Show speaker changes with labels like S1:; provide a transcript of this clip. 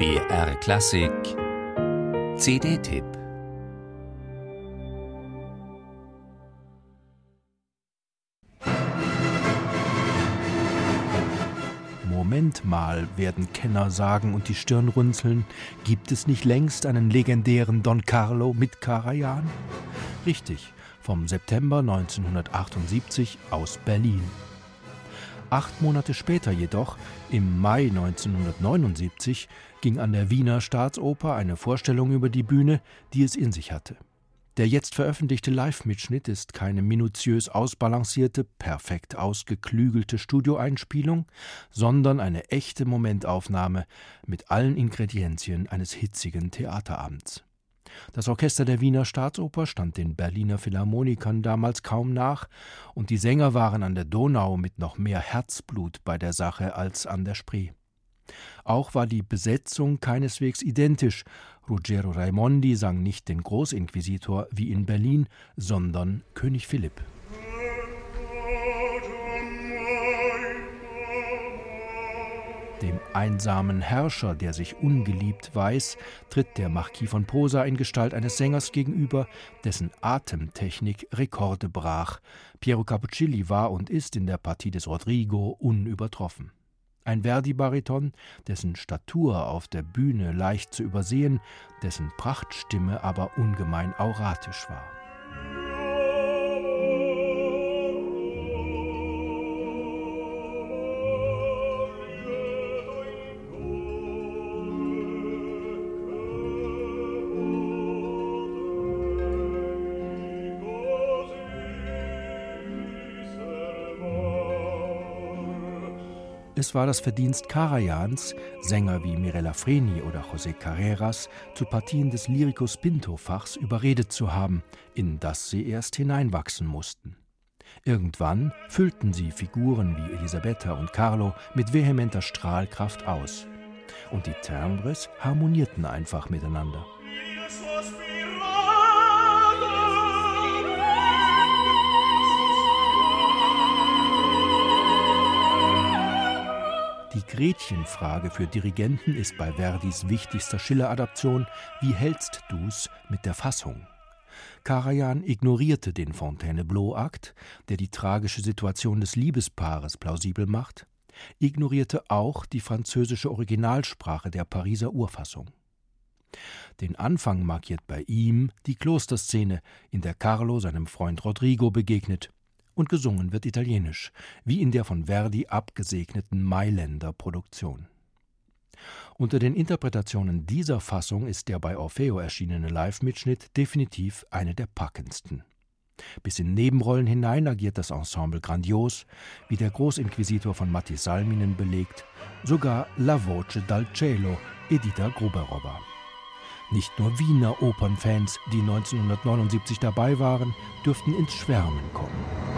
S1: BR Klassik CD-Tipp
S2: Moment mal, werden Kenner sagen und die Stirn runzeln, gibt es nicht längst einen legendären Don Carlo mit Karajan? Richtig, vom September 1978 aus Berlin. Acht Monate später jedoch, im Mai 1979, ging an der Wiener Staatsoper eine Vorstellung über die Bühne, die es in sich hatte. Der jetzt veröffentlichte Live-Mitschnitt ist keine minutiös ausbalancierte, perfekt ausgeklügelte Studioeinspielung, sondern eine echte Momentaufnahme mit allen Ingredienzien eines hitzigen Theaterabends. Das Orchester der Wiener Staatsoper stand den Berliner Philharmonikern damals kaum nach, und die Sänger waren an der Donau mit noch mehr Herzblut bei der Sache als an der Spree. Auch war die Besetzung keineswegs identisch. Ruggero Raimondi sang nicht den Großinquisitor wie in Berlin, sondern König Philipp. Einsamen Herrscher, der sich ungeliebt weiß, tritt der Marquis von Posa in Gestalt eines Sängers gegenüber, dessen Atemtechnik Rekorde brach. Piero Cappuccilli war und ist in der Partie des Rodrigo unübertroffen. Ein Verdi-Bariton, dessen Statur auf der Bühne leicht zu übersehen, dessen Prachtstimme aber ungemein auratisch war. Es war das Verdienst Karajans, Sänger wie Mirella Freni oder José Carreras zu Partien des Lyricus Pinto-Fachs überredet zu haben, in das sie erst hineinwachsen mussten. Irgendwann füllten sie Figuren wie Elisabetta und Carlo mit vehementer Strahlkraft aus. Und die Timbres harmonierten einfach miteinander. Gretchenfrage für Dirigenten ist bei Verdis wichtigster Schiller-Adaption Wie hältst du's mit der Fassung? Karajan ignorierte den Fontainebleau-Akt, der die tragische Situation des Liebespaares plausibel macht, ignorierte auch die französische Originalsprache der Pariser Urfassung. Den Anfang markiert bei ihm die Klosterszene, in der Carlo seinem Freund Rodrigo begegnet und gesungen wird italienisch, wie in der von Verdi abgesegneten Mailänder Produktion. Unter den Interpretationen dieser Fassung ist der bei Orfeo erschienene Live-Mitschnitt definitiv eine der packendsten. Bis in Nebenrollen hinein agiert das Ensemble grandios, wie der Großinquisitor von Matti Salminen belegt, sogar La Voce dal Cielo Edita Gruberova. Nicht nur Wiener Opernfans, die 1979 dabei waren, dürften ins Schwärmen kommen.